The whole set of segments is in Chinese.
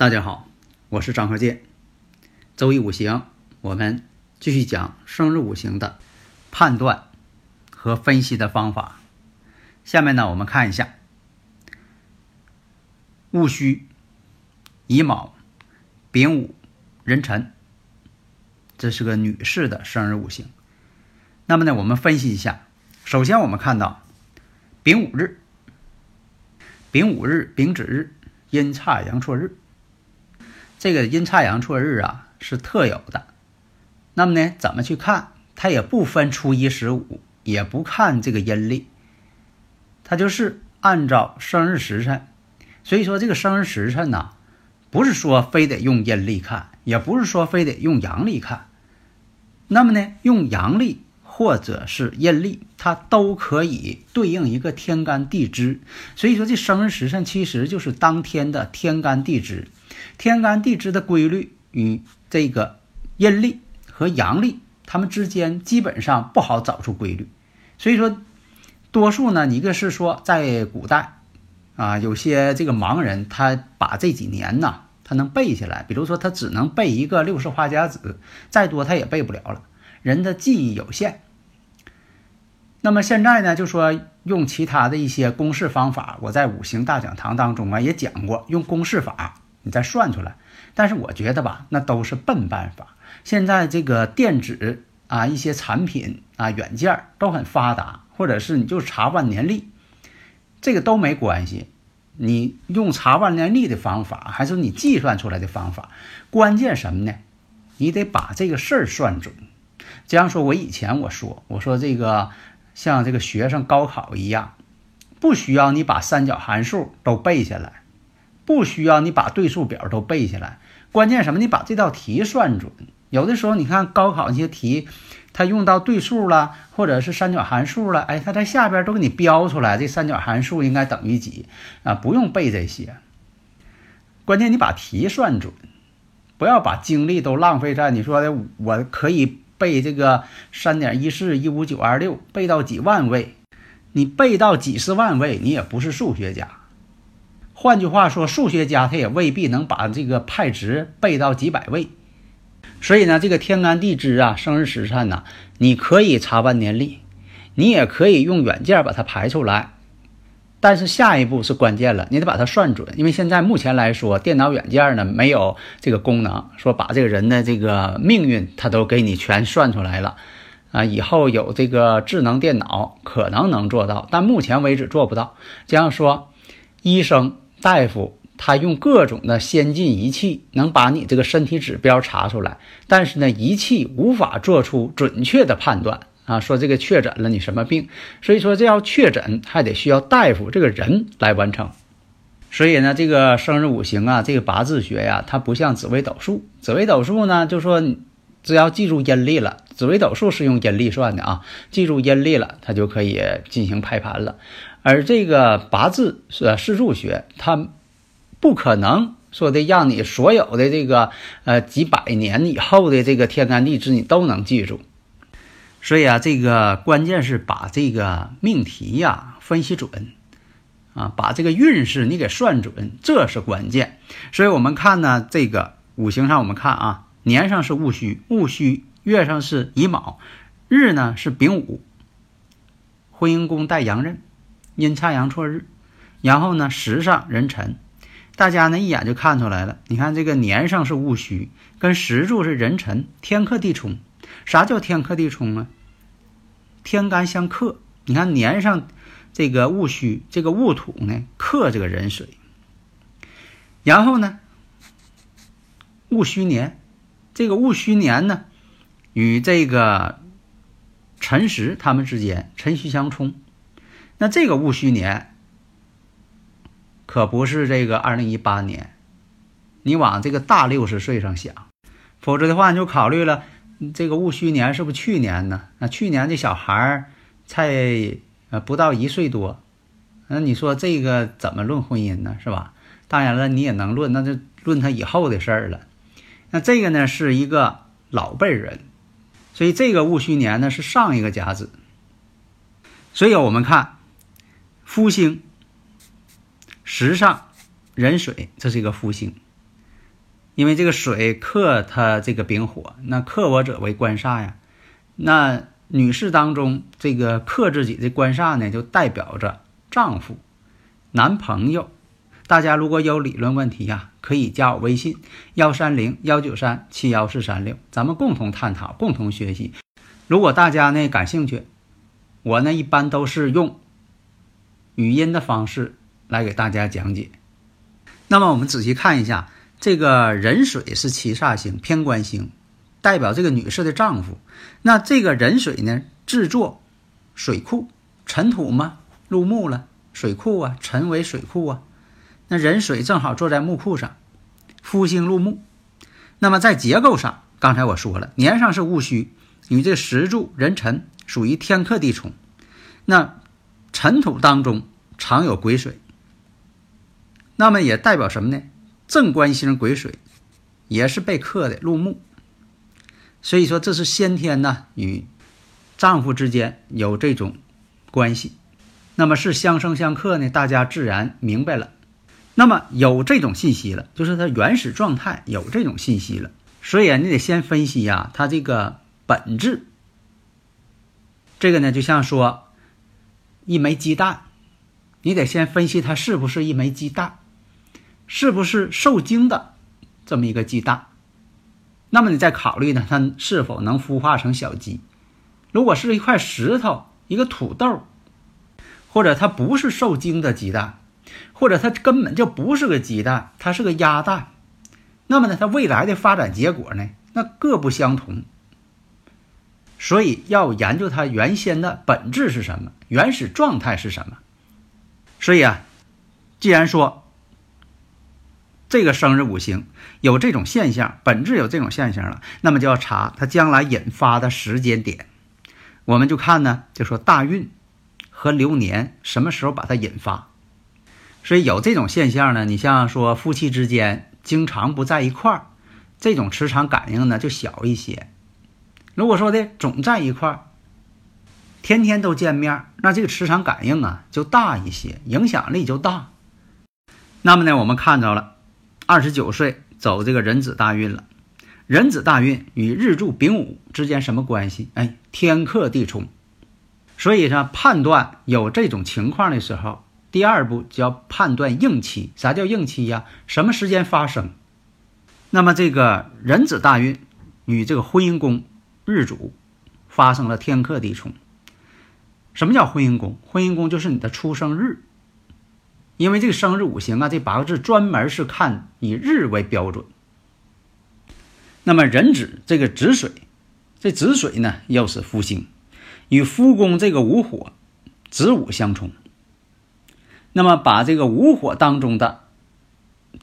大家好，我是张和剑。周易五行，我们继续讲生日五行的判断和分析的方法。下面呢，我们看一下戊戌、乙卯、丙午、壬辰，这是个女士的生日五行。那么呢，我们分析一下。首先，我们看到丙午日、丙午日、丙子日，阴差阳错日。这个阴差阳错日啊是特有的，那么呢，怎么去看？它也不分初一十五，也不看这个阴历，它就是按照生日时辰。所以说这个生日时辰呢，不是说非得用阴历看，也不是说非得用阳历看。那么呢，用阳历或者是阴历，它都可以对应一个天干地支。所以说这生日时辰其实就是当天的天干地支。天干地支的规律与这个阴历和阳历，它们之间基本上不好找出规律，所以说，多数呢，一个是说在古代，啊，有些这个盲人他把这几年呢，他能背下来，比如说他只能背一个六十花甲子，再多他也背不了了，人的记忆有限。那么现在呢，就说用其他的一些公式方法，我在五行大讲堂当中啊也讲过，用公式法。你再算出来，但是我觉得吧，那都是笨办法。现在这个电子啊，一些产品啊，软件都很发达，或者是你就查万年历，这个都没关系。你用查万年历的方法，还是你计算出来的方法，关键什么呢？你得把这个事儿算准。这样说，我以前我说，我说这个像这个学生高考一样，不需要你把三角函数都背下来。不需要你把对数表都背下来，关键什么？你把这道题算准。有的时候你看高考那些题，它用到对数了，或者是三角函数了，哎，它在下边都给你标出来，这三角函数应该等于几啊？不用背这些，关键你把题算准，不要把精力都浪费在你说的我可以背这个三点一四一五九二六背到几万位，你背到几十万位，你也不是数学家。换句话说，数学家他也未必能把这个派值背到几百位，所以呢，这个天干地支啊、生日时辰呢，你可以查万年历，你也可以用软件把它排出来，但是下一步是关键了，你得把它算准，因为现在目前来说，电脑软件呢没有这个功能，说把这个人的这个命运他都给你全算出来了啊，以后有这个智能电脑可能能做到，但目前为止做不到。这样说，医生。大夫他用各种的先进仪器能把你这个身体指标查出来，但是呢，仪器无法做出准确的判断啊，说这个确诊了你什么病，所以说这要确诊还得需要大夫这个人来完成。所以呢，这个生日五行啊，这个八字学呀，它不像紫微斗数，紫微斗数呢就说只要记住阴历了，紫微斗数是用阴历算的啊，记住阴历了，它就可以进行排盘了。而这个八字是四柱学，它不可能说的让你所有的这个呃几百年以后的这个天干地支你都能记住，所以啊，这个关键是把这个命题呀分析准啊，把这个运势你给算准，这是关键。所以我们看呢，这个五行上我们看啊，年上是戊戌，戊戌月上是乙卯，日呢是丙午，婚姻宫带阳刃。阴差阳错日，然后呢，时上壬辰，大家呢一眼就看出来了。你看这个年上是戊戌，跟时柱是壬辰，天克地冲。啥叫天克地冲啊？天干相克。你看年上这个戊戌，这个戊土呢克这个壬水，然后呢戊戌年，这个戊戌年呢与这个辰时他们之间辰戌相冲。那这个戊戌年可不是这个二零一八年，你往这个大六十岁上想，否则的话你就考虑了，这个戊戌年是不是去年呢？那去年这小孩儿才呃不到一岁多，那你说这个怎么论婚姻呢？是吧？当然了，你也能论，那就论他以后的事儿了。那这个呢是一个老辈人，所以这个戊戌年呢是上一个甲子，所以我们看。夫星，时上壬水，这是一个夫星。因为这个水克它这个丙火，那克我者为官煞呀。那女士当中这个克自己的官煞呢，就代表着丈夫、男朋友。大家如果有理论问题呀，可以加我微信幺三零幺九三七幺四三六，咱们共同探讨，共同学习。如果大家呢感兴趣，我呢一般都是用。语音的方式来给大家讲解。那么我们仔细看一下，这个壬水是七煞星、偏官星，代表这个女士的丈夫。那这个壬水呢，制作水库，尘土嘛，入木了，水库啊，尘为水库啊。那壬水正好坐在木库上，夫星入木。那么在结构上，刚才我说了，年上是戊戌，与这石柱壬辰属于天克地冲。那尘土当中。常有癸水，那么也代表什么呢？正官星癸水也是被克的入木，所以说这是先天呢与丈夫之间有这种关系，那么是相生相克呢？大家自然明白了。那么有这种信息了，就是它原始状态有这种信息了，所以，你得先分析呀，它这个本质。这个呢，就像说一枚鸡蛋。你得先分析它是不是一枚鸡蛋，是不是受精的这么一个鸡蛋，那么你再考虑呢，它是否能孵化成小鸡。如果是一块石头、一个土豆，或者它不是受精的鸡蛋，或者它根本就不是个鸡蛋，它是个鸭蛋，那么呢，它未来的发展结果呢，那各不相同。所以要研究它原先的本质是什么，原始状态是什么。所以啊，既然说这个生日五行有这种现象，本质有这种现象了，那么就要查它将来引发的时间点。我们就看呢，就说大运和流年什么时候把它引发。所以有这种现象呢，你像说夫妻之间经常不在一块儿，这种磁场感应呢就小一些。如果说的总在一块儿。天天都见面，那这个磁场感应啊就大一些，影响力就大。那么呢，我们看到了，二十九岁走这个壬子大运了。壬子大运与日柱丙午之间什么关系？哎，天克地冲。所以说，判断有这种情况的时候，第二步就要判断应期。啥叫应期呀？什么时间发生？那么这个壬子大运与这个婚姻宫日主发生了天克地冲。什么叫婚姻宫？婚姻宫就是你的出生日，因为这个生日五行啊，这八个字专门是看以日为标准。那么壬子这个子水，这子水呢又是夫星，与夫宫这个午火子午相冲。那么把这个午火当中的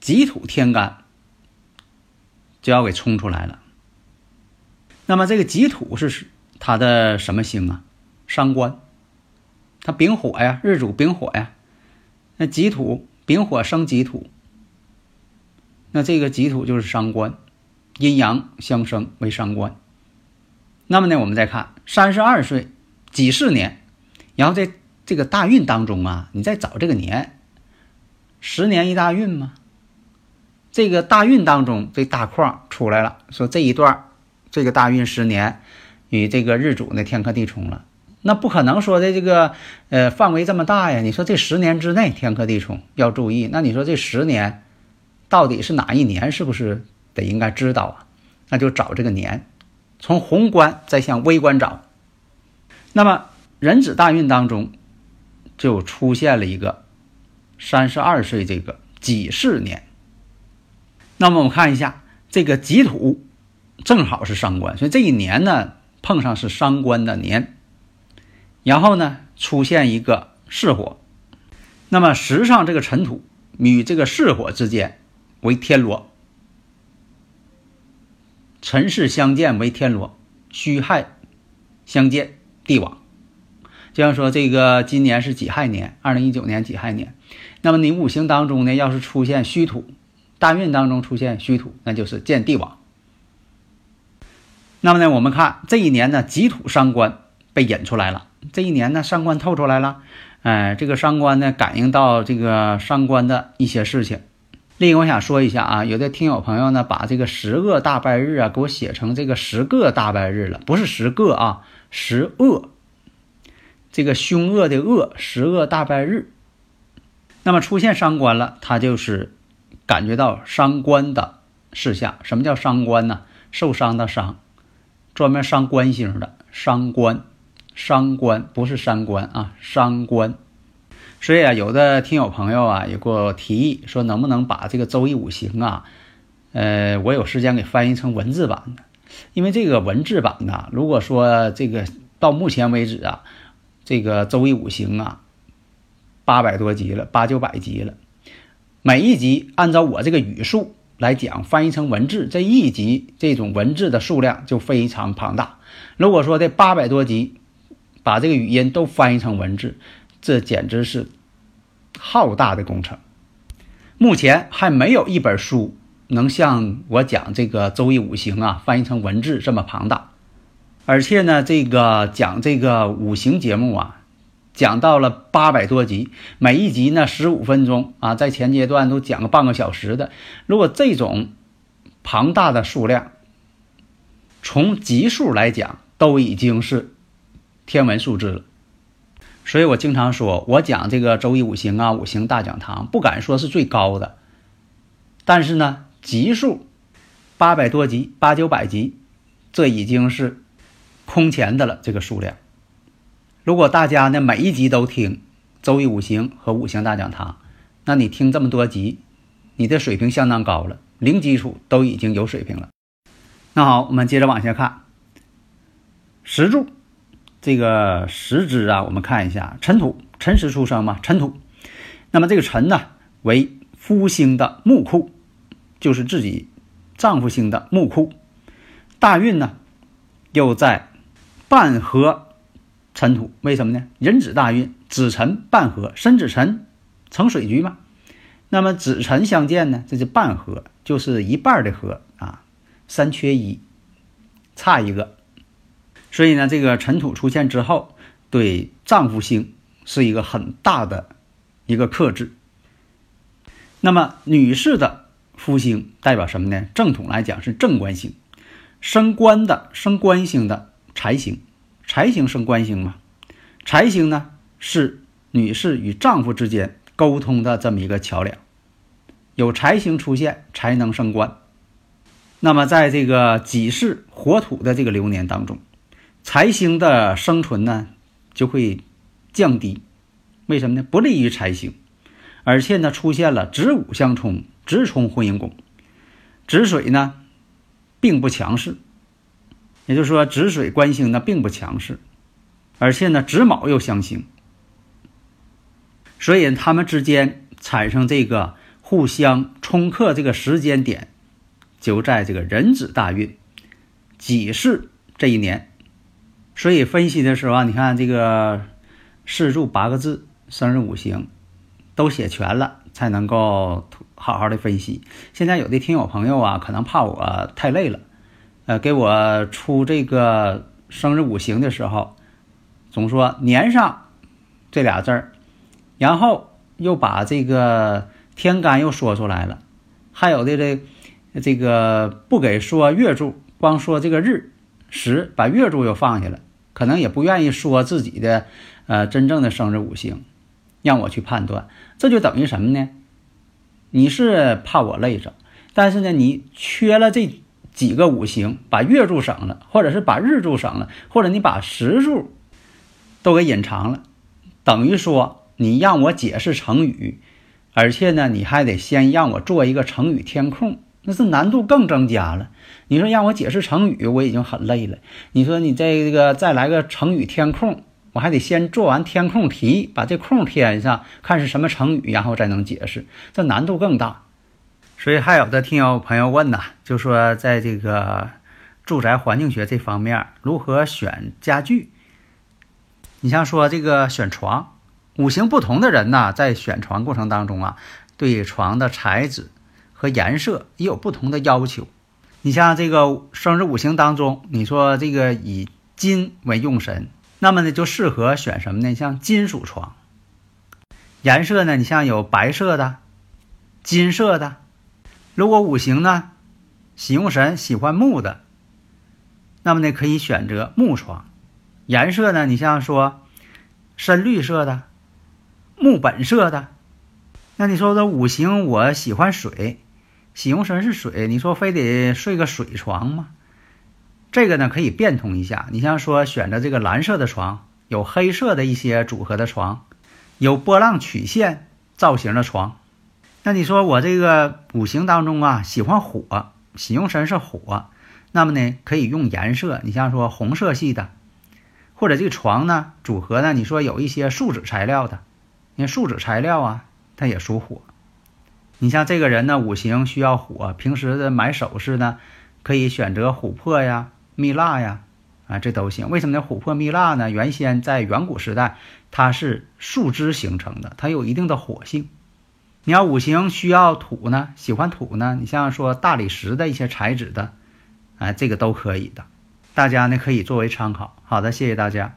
己土天干就要给冲出来了。那么这个己土是它的什么星啊？伤官。它丙火呀，日主丙火呀，那己土丙火生己土，那这个己土就是伤官，阴阳相生为伤官。那么呢，我们再看三十二岁己巳年，然后在这个大运当中啊，你再找这个年，十年一大运嘛。这个大运当中这大框出来了，说这一段这个大运十年与这个日主呢天克地冲了。那不可能说的这个，呃，范围这么大呀？你说这十年之内天克地冲要注意，那你说这十年到底是哪一年？是不是得应该知道啊？那就找这个年，从宏观再向微观找。那么壬子大运当中就出现了一个三十二岁这个己巳年。那么我们看一下这个己土正好是伤官，所以这一年呢碰上是伤官的年，然后呢出现一个巳火，那么时上这个尘土与这个巳火之间为天罗，辰巳相见为天罗，戌亥相见地网。就像说这个今年是己亥年，二零一九年己亥年，那么你五行当中呢，要是出现戌土，大运当中出现戌土，那就是见地网。那么呢，我们看这一年呢，己土伤官被引出来了。这一年呢，伤官透出来了，哎，这个伤官呢，感应到这个伤官的一些事情。另一个，我想说一下啊，有的听友朋友呢，把这个十恶大败日啊，给我写成这个十个大败日了，不是十个啊，十恶。这个凶恶的恶，十恶大败日。那么出现伤官了，他就是感觉到伤官的事项。什么叫伤官呢？受伤的伤，专门伤官星的伤官。伤官不是伤官啊，伤官。所以啊，有的听友朋友啊，也给我提议说，能不能把这个周易五行啊，呃，我有时间给翻译成文字版的。因为这个文字版呢，如果说这个到目前为止啊。这个周易五行啊，八百多集了，八九百集了。每一集按照我这个语速来讲，翻译成文字，这一集这种文字的数量就非常庞大。如果说这八百多集把这个语音都翻译成文字，这简直是浩大的工程。目前还没有一本书能像我讲这个周易五行啊翻译成文字这么庞大。而且呢，这个讲这个五行节目啊，讲到了八百多集，每一集呢十五分钟啊，在前阶段都讲个半个小时的。如果这种庞大的数量，从集数来讲，都已经是天文数字了。所以我经常说，我讲这个周易五行啊，五行大讲堂，不敢说是最高的，但是呢，集数八百多集，八九百集，这已经是。空前的了，这个数量。如果大家呢每一集都听《周易五行》和《五行大讲堂》，那你听这么多集，你的水平相当高了，零基础都已经有水平了。那好，我们接着往下看。石柱，这个石支啊，我们看一下，辰土，辰时出生嘛，辰土。那么这个辰呢，为夫星的木库，就是自己丈夫星的木库。大运呢，又在。半合辰土，为什么呢？壬子大运，子辰半合，申子辰成水局嘛。那么子辰相见呢，这是半合，就是一半的合啊，三缺一，差一个。所以呢，这个辰土出现之后，对丈夫星是一个很大的一个克制。那么女士的夫星代表什么呢？正统来讲是正官星，升官的升官星的。财星，财星升官星嘛？财星呢是女士与丈夫之间沟通的这么一个桥梁。有财星出现，才能升官。那么在这个己巳火土的这个流年当中，财星的生存呢就会降低。为什么呢？不利于财星，而且呢出现了子午相冲，直冲婚姻宫。子水呢并不强势。也就是说，子水官星呢并不强势，而且呢子卯又相刑，所以他们之间产生这个互相冲克这个时间点，就在这个壬子大运己巳这一年。所以分析的时候啊，你看这个四柱八个字、生日五行都写全了，才能够好好的分析。现在有的听友朋友啊，可能怕我太累了。呃，给我出这个生日五行的时候，总说年上这俩字儿，然后又把这个天干又说出来了，还有的这这个不给说月柱，光说这个日十，把月柱又放下了，可能也不愿意说自己的呃真正的生日五行，让我去判断，这就等于什么呢？你是怕我累着，但是呢，你缺了这。几个五行，把月柱省了，或者是把日柱省了，或者你把时柱都给隐藏了，等于说你让我解释成语，而且呢，你还得先让我做一个成语填空，那是难度更增加了。你说让我解释成语，我已经很累了。你说你这个再来个成语填空，我还得先做完填空题，把这空填上，看是什么成语，然后再能解释，这难度更大。所以还有的听友朋友问呐，就说在这个住宅环境学这方面，如何选家具？你像说这个选床，五行不同的人呐，在选床过程当中啊，对床的材质和颜色也有不同的要求。你像这个生日五行当中，你说这个以金为用神，那么呢就适合选什么呢？像金属床。颜色呢，你像有白色的、金色的。如果五行呢喜用神喜欢木的，那么呢可以选择木床。颜色呢，你像说深绿色的、木本色的。那你说这五行我喜欢水。喜用神是水，你说非得睡个水床吗？这个呢可以变通一下，你像说选择这个蓝色的床，有黑色的一些组合的床，有波浪曲线造型的床。那你说我这个五行当中啊喜欢火，喜用神是火，那么呢可以用颜色，你像说红色系的，或者这个床呢组合呢，你说有一些树脂材料的，因为树脂材料啊它也属火。你像这个人呢，五行需要火，平时的买首饰呢，可以选择琥珀呀、蜜蜡呀，啊，这都行。为什么呢？琥珀、蜜蜡呢？原先在远古时代，它是树枝形成的，它有一定的火性。你要五行需要土呢，喜欢土呢，你像说大理石的一些材质的，啊，这个都可以的。大家呢可以作为参考。好的，谢谢大家。